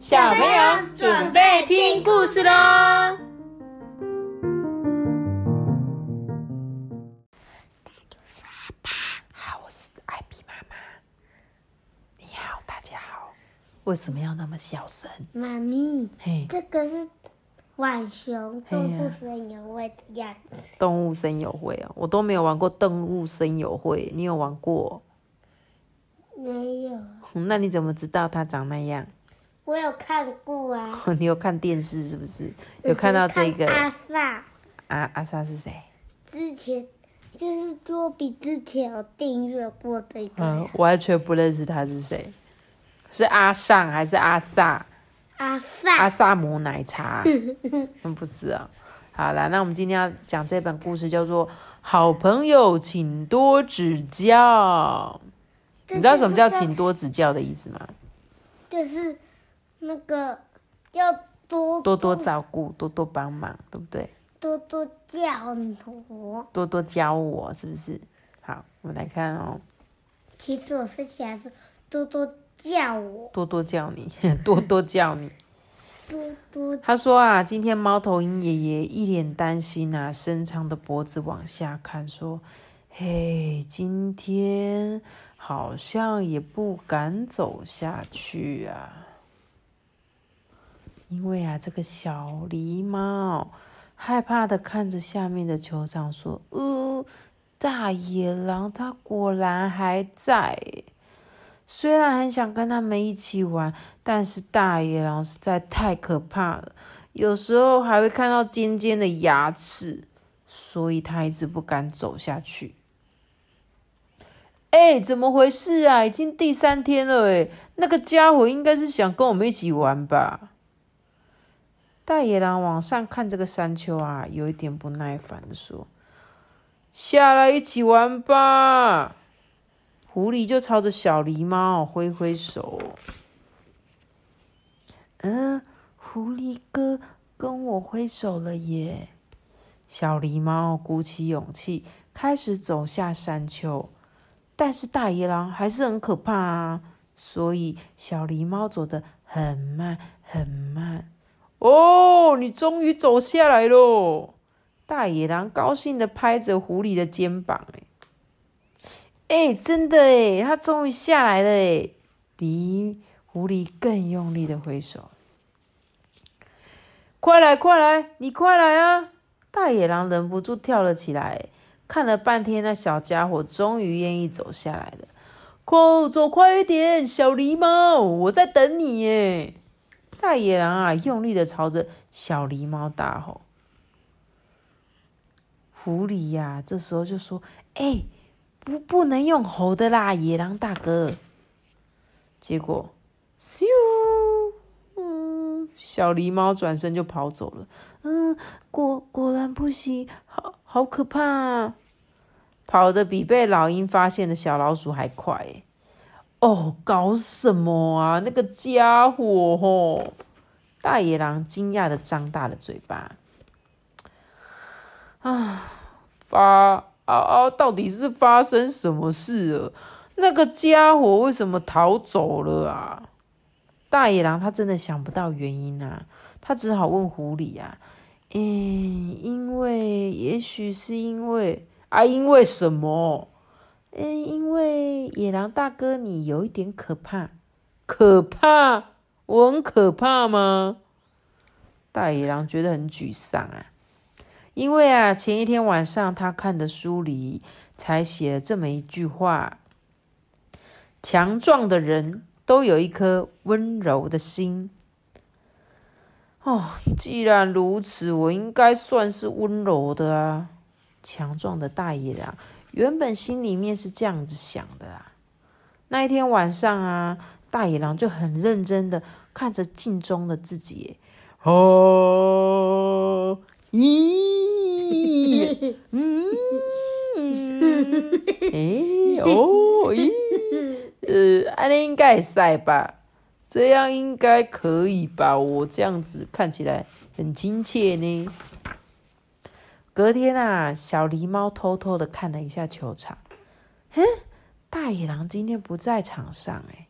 小朋友准备听故事喽！好，我是艾比妈妈。你好，大家好。为什么要那么小声？妈咪，嘿，这个是浣熊动物森友会的样子。动物森友会哦，我都没有玩过动物森友会，你有玩过？没有，嗯那你怎么知道它长那样？我有看过啊。你有看电视是不是？有看到这个阿萨阿阿萨是谁？之前就是多比之前有订阅过的一个嗯，完全不认识他是谁，是阿尚还是阿萨？阿萨阿萨。萨姆奶茶？嗯，不是啊。好啦，那我们今天要讲这本故事叫做《好朋友，请多指教》。你知道什么叫请多指教的意思吗？就是那个要多多多照顾，多多帮忙，对不对？多多教我。多多教我，是不是？好，我们来看哦，其实我是想说多多叫我，多多叫你，多多叫你。多多他说啊，今天猫头鹰爷爷一脸担心啊，伸长的脖子往下看，说：“嘿，今天好像也不敢走下去啊，因为啊，这个小狸猫害怕的看着下面的酋长，说：‘呃，大野狼它果然还在。’虽然很想跟他们一起玩，但是大野狼实在太可怕了，有时候还会看到尖尖的牙齿，所以他一直不敢走下去。哎，怎么回事啊？已经第三天了，哎，那个家伙应该是想跟我们一起玩吧？大野狼往上看这个山丘啊，有一点不耐烦的说：“下来一起玩吧。”狐狸就朝着小狸猫挥挥手。嗯，狐狸哥跟我挥手了耶。小狸猫鼓起勇气，开始走下山丘。但是大野狼还是很可怕啊，所以小狸猫走得很慢很慢。哦，你终于走下来喽！大野狼高兴的拍着狐狸的肩膀，哎。哎，真的哎，他终于下来了哎！比狐狸更用力的挥手，快来快来，你快来啊！大野狼忍不住跳了起来，看了半天，那小家伙终于愿意走下来了。快走快一点，小狸猫，我在等你耶！大野狼啊，用力的朝着小狸猫大吼。狐狸呀、这时候就说：“哎。”不，不能用吼的啦，野狼大哥。结果，咻，小狸猫转身就跑走了。嗯，果果然不行，好好可怕、啊，跑得比被老鹰发现的小老鼠还快。哦，搞什么啊？那个家伙吼！大野狼惊讶的张大了嘴巴。啊，发。啊啊！到底是发生什么事了？那个家伙为什么逃走了啊？大野狼他真的想不到原因啊，他只好问狐狸啊，嗯，因为也许是因为啊，因为什么？嗯，因为野狼大哥你有一点可怕，可怕？我很可怕吗？大野狼觉得很沮丧啊。因为啊，前一天晚上他看的书里才写了这么一句话：强壮的人都有一颗温柔的心。哦，既然如此，我应该算是温柔的啊。强壮的大野狼原本心里面是这样子想的啊。那一天晚上啊，大野狼就很认真的看着镜中的自己，哦。咦，嗯，哎，哦，咦，呃，安尼应该会使吧？这样应该可以吧？我这样子看起来很亲切呢。隔天啊，小狸猫偷偷的看了一下球场，哼，大野狼今天不在场上哎，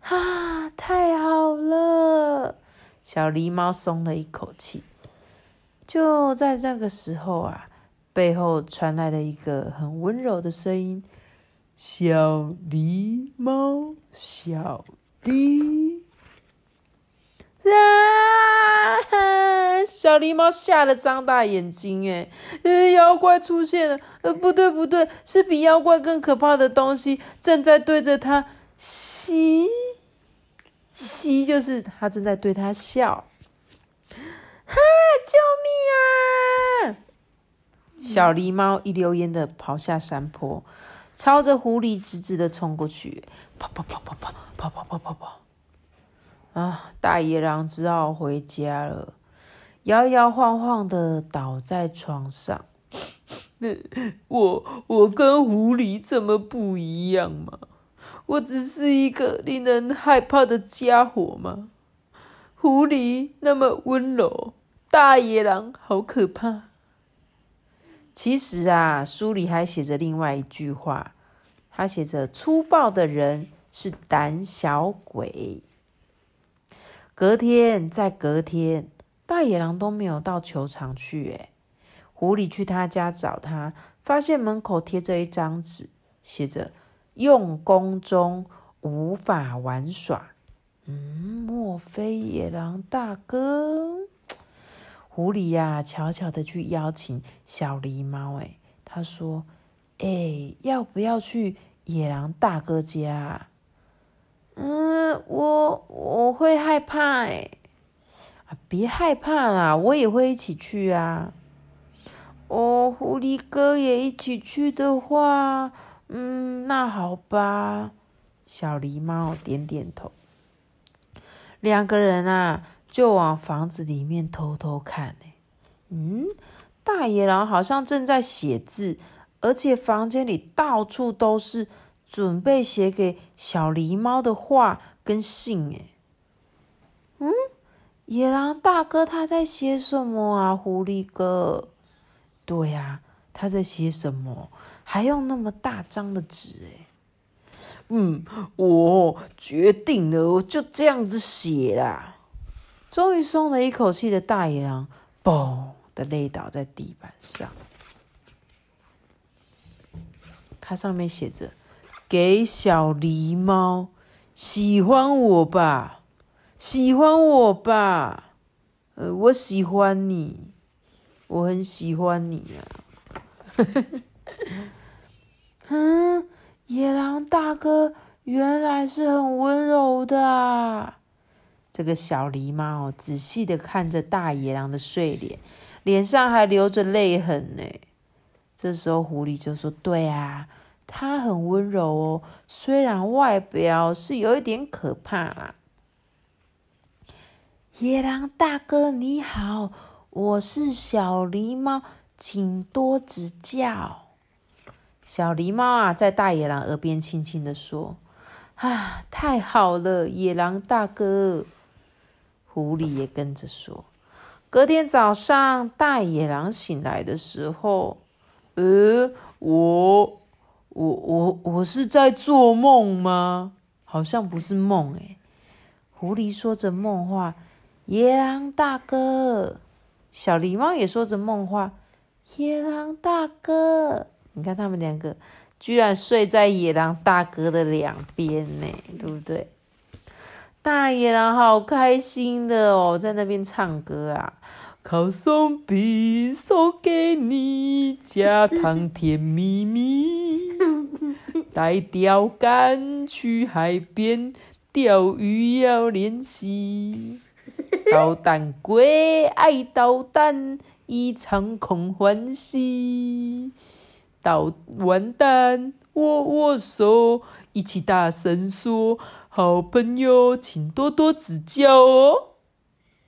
啊，太好了！小狸猫松了一口气。就在这个时候啊，背后传来了一个很温柔的声音：“小狸猫，小弟。”！小狸猫吓得张大眼睛，哎，呃，妖怪出现了！呃，不对不对，是比妖怪更可怕的东西正在对着它吸吸，就是它正在对它笑。哈！救命啊！小狸猫一溜烟的跑下山坡，朝着狐狸直直的冲过去，跑跑跑跑跑跑跑跑跑跑。啊！大野狼只好回家了，摇摇晃晃的倒在床上。我我跟狐狸这么不一样吗？我只是一个令人害怕的家伙吗？狐狸那么温柔，大野狼好可怕。其实啊，书里还写着另外一句话，他写着：“粗暴的人是胆小鬼。”隔天，在隔天，大野狼都没有到球场去。哎，狐狸去他家找他，发现门口贴着一张纸，写着“用功中，无法玩耍”。嗯，莫非野狼大哥？狐狸呀，悄悄的去邀请小狸猫。哎，他说：“哎，要不要去野狼大哥家？”嗯，我我会害怕哎，别害怕啦，我也会一起去啊。哦，狐狸哥也一起去的话，嗯，那好吧。小狸猫点点头。两个人啊，就往房子里面偷偷看呢。嗯，大野狼好像正在写字，而且房间里到处都是。准备写给小狸猫的话跟信，哎，嗯，野狼大哥他在写什么啊？狐狸哥，对呀，他在写什么？还用那么大张的纸，哎，嗯，我决定了，我就这样子写啦。终于松了一口气的大野狼，嘣的累倒在地板上，它上面写着。给小狸猫，喜欢我吧，喜欢我吧，呃，我喜欢你，我很喜欢你呀。嗯，野狼大哥原来是很温柔的。这个小狸猫仔细的看着大野狼的睡脸，脸上还流着泪痕呢。这时候狐狸就说：“对啊。”它很温柔哦，虽然外表是有一点可怕啦。野狼大哥你好，我是小狸猫，请多指教。小狸猫啊，在大野狼耳边轻轻的说：“啊，太好了，野狼大哥。”狐狸也跟着说。隔天早上，大野狼醒来的时候，呃，我。我我我是在做梦吗？好像不是梦诶。狐狸说着梦话，野狼大哥，小狸猫也说着梦话，野狼大哥。你看他们两个居然睡在野狼大哥的两边呢，对不对？大野狼好开心的哦，在那边唱歌啊。烤松饼送给你，加糖甜蜜蜜。带钓竿去海边钓鱼要练习。捣蛋鬼爱捣蛋，一场空欢喜。捣完蛋握握手，一起大声说：好朋友，请多多指教哦。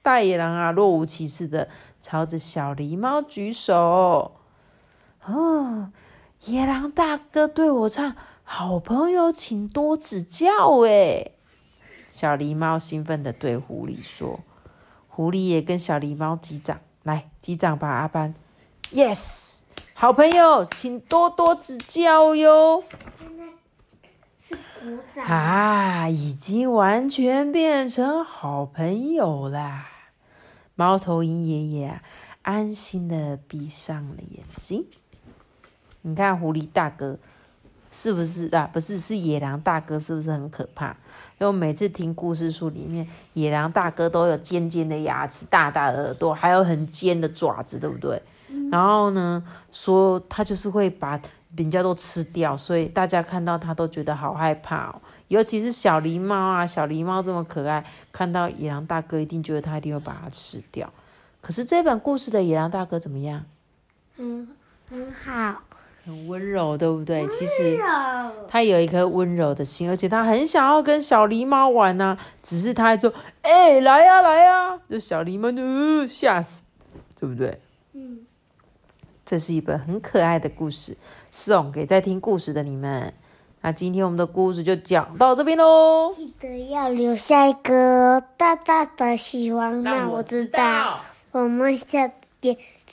大野狼啊，若无其事的朝着小狸猫举手。哦，野狼大哥对我唱：“好朋友，请多指教。”哎，小狸猫兴奋的对狐狸说：“狐狸也跟小狸猫击掌，来击掌吧，阿班。”Yes，好朋友，请多多指教哟。啊，已经完全变成好朋友啦！猫头鹰爷爷啊，安心的闭上了眼睛。你看狐狸大哥是不是啊？不是，是野狼大哥，是不是很可怕？因为每次听故事书里面，野狼大哥都有尖尖的牙齿、大大的耳朵，还有很尖的爪子，对不对？然后呢，说他就是会把人家都吃掉，所以大家看到他都觉得好害怕哦。尤其是小狸猫啊，小狸猫这么可爱，看到野狼大哥一定觉得他一定会把它吃掉。可是这本故事的野狼大哥怎么样？嗯，很好。很温柔，对不对？其实柔。他有一颗温柔的心，而且他很想要跟小狸猫玩呢、只是他还说：“哎、来呀、来呀、就小狸猫就、呃、吓死，对不对？嗯，这是一本很可爱的故事，送给在听故事的你们。那今天我们的故事就讲到这边喽。记得要留下一个大大的喜欢，让我知道。我们下次见